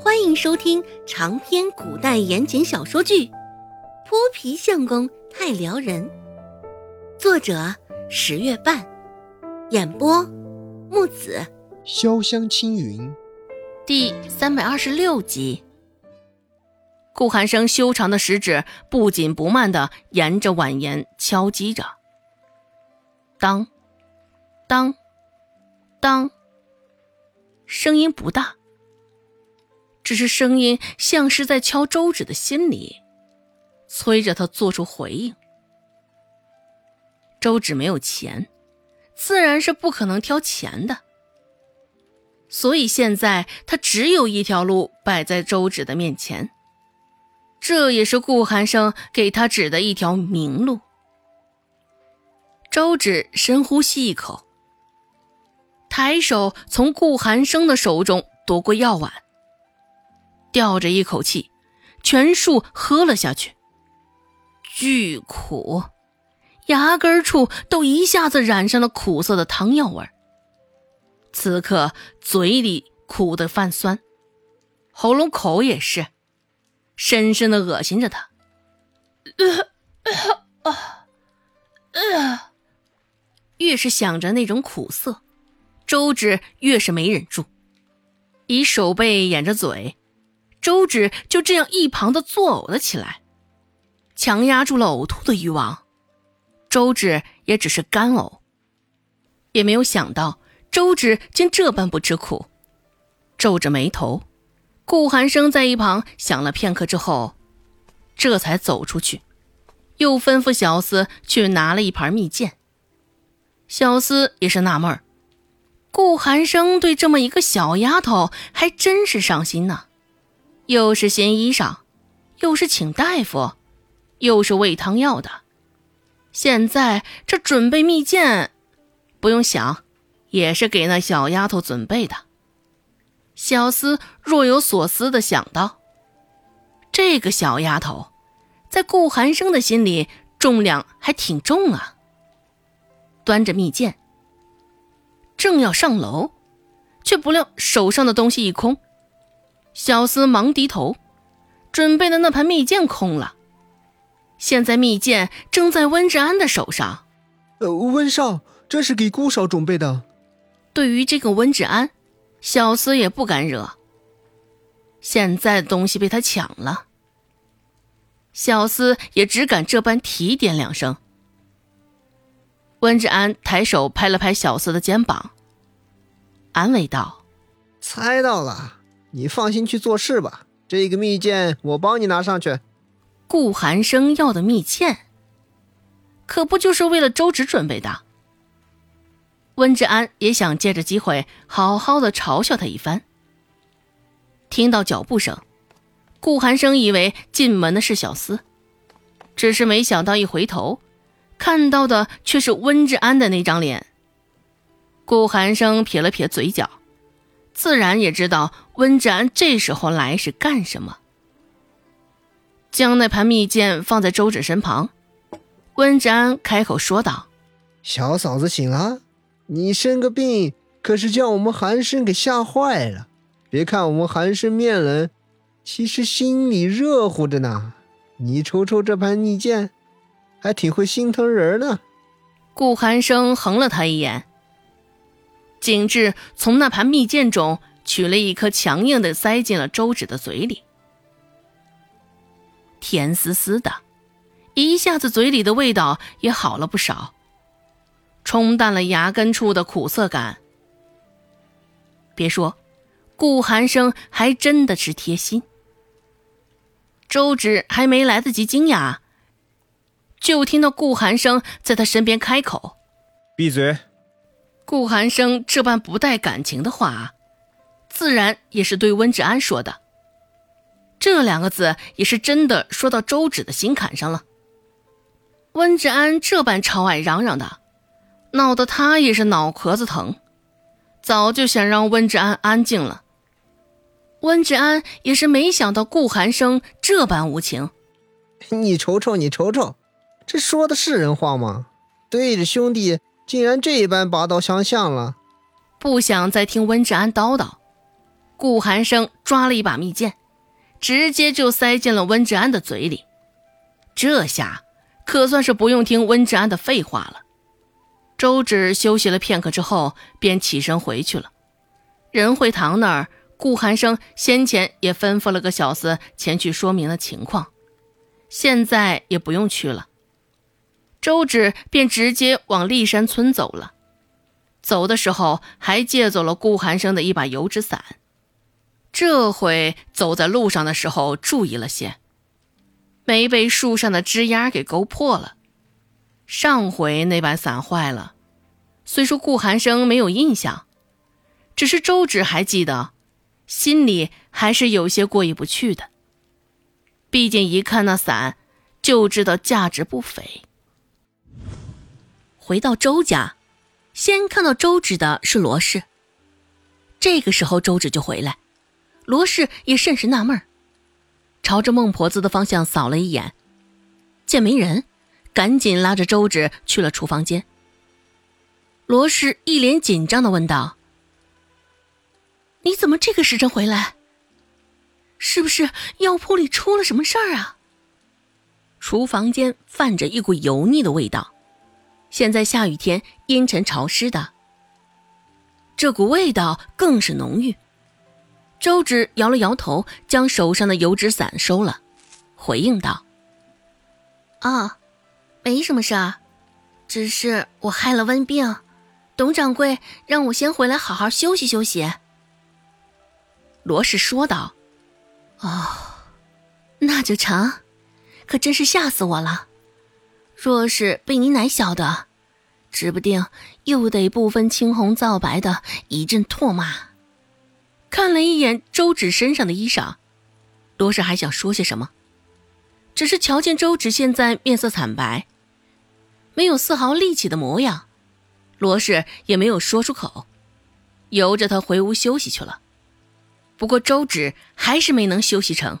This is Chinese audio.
欢迎收听长篇古代言情小说剧《泼皮相公太撩人》，作者十月半，演播木子潇湘青云，第三百二十六集。顾寒生修长的食指不紧不慢的沿着碗沿敲击着，当，当，当，声音不大。只是声音像是在敲周芷的心里，催着他做出回应。周芷没有钱，自然是不可能挑钱的，所以现在他只有一条路摆在周芷的面前，这也是顾寒生给他指的一条明路。周芷深呼吸一口，抬手从顾寒生的手中夺过药碗。吊着一口气，全数喝了下去。巨苦，牙根处都一下子染上了苦涩的汤药味此刻嘴里苦的泛酸，喉咙口也是，深深的恶心着他。越是想着那种苦涩，周芷越是没忍住，以手背掩着嘴。周芷就这样一旁的作呕了起来，强压住了呕吐的欲望。周芷也只是干呕，也没有想到周芷竟这般不吃苦，皱着眉头。顾寒生在一旁想了片刻之后，这才走出去，又吩咐小厮去拿了一盘蜜饯。小厮也是纳闷，顾寒生对这么一个小丫头还真是上心呢。又是新衣裳，又是请大夫，又是喂汤药的。现在这准备蜜饯，不用想，也是给那小丫头准备的。小厮若有所思的想到：这个小丫头，在顾寒生的心里重量还挺重啊。端着蜜饯，正要上楼，却不料手上的东西一空。小厮忙低头，准备的那盘蜜饯空了。现在蜜饯正在温志安的手上。呃，温少，这是给顾少准备的。对于这个温志安，小厮也不敢惹。现在的东西被他抢了，小厮也只敢这般提点两声。温志安抬手拍了拍小厮的肩膀，安慰道：“猜到了。”你放心去做事吧，这个蜜饯我帮你拿上去。顾寒生要的蜜饯，可不就是为了周芷准备的？温志安也想借着机会好好的嘲笑他一番。听到脚步声，顾寒生以为进门的是小厮，只是没想到一回头，看到的却是温志安的那张脸。顾寒生撇了撇嘴角。自然也知道温志安这时候来是干什么。将那盘蜜饯放在周芷身旁，温志安开口说道：“小嫂子醒了，你生个病可是将我们寒生给吓坏了。别看我们寒生面冷，其实心里热乎着呢。你瞅瞅这盘蜜饯，还挺会心疼人呢。”顾寒生横了他一眼。景致从那盘蜜饯中取了一颗强硬的，塞进了周芷的嘴里，甜丝丝的，一下子嘴里的味道也好了不少，冲淡了牙根处的苦涩感。别说，顾寒生还真的是贴心。周芷还没来得及惊讶，就听到顾寒生在他身边开口：“闭嘴。”顾寒生这般不带感情的话，自然也是对温志安说的。这两个字也是真的说到周芷的心坎上了。温志安这般朝外嚷嚷的，闹得他也是脑壳子疼，早就想让温志安安静了。温志安也是没想到顾寒生这般无情。你瞅瞅，你瞅瞅，这说的是人话吗？对着兄弟。竟然这一般拔刀相向了，不想再听温志安叨叨，顾寒生抓了一把蜜饯，直接就塞进了温志安的嘴里。这下可算是不用听温志安的废话了。周芷休息了片刻之后，便起身回去了。仁惠堂那儿，顾寒生先前也吩咐了个小厮前去说明了情况，现在也不用去了。周芷便直接往骊山村走了。走的时候还借走了顾寒生的一把油纸伞，这回走在路上的时候注意了些，没被树上的枝丫给勾破了。上回那把伞坏了，虽说顾寒生没有印象，只是周芷还记得，心里还是有些过意不去的。毕竟一看那伞，就知道价值不菲。回到周家。先看到周芷的是罗氏。这个时候，周芷就回来，罗氏也甚是纳闷朝着孟婆子的方向扫了一眼，见没人，赶紧拉着周芷去了厨房间。罗氏一脸紧张的问道：“你怎么这个时辰回来？是不是药铺里出了什么事儿啊？”厨房间泛着一股油腻的味道。现在下雨天，阴沉潮湿的，这股味道更是浓郁。周芷摇了摇头，将手上的油纸伞收了，回应道：“啊，没什么事儿，只是我害了温病，董掌柜让我先回来好好休息休息。”罗氏说道：“哦，那就成，可真是吓死我了。”若是被你奶晓得，指不定又得不分青红皂白的一阵唾骂。看了一眼周芷身上的衣裳，罗氏还想说些什么，只是瞧见周芷现在面色惨白，没有丝毫力气的模样，罗氏也没有说出口，由着他回屋休息去了。不过周芷还是没能休息成。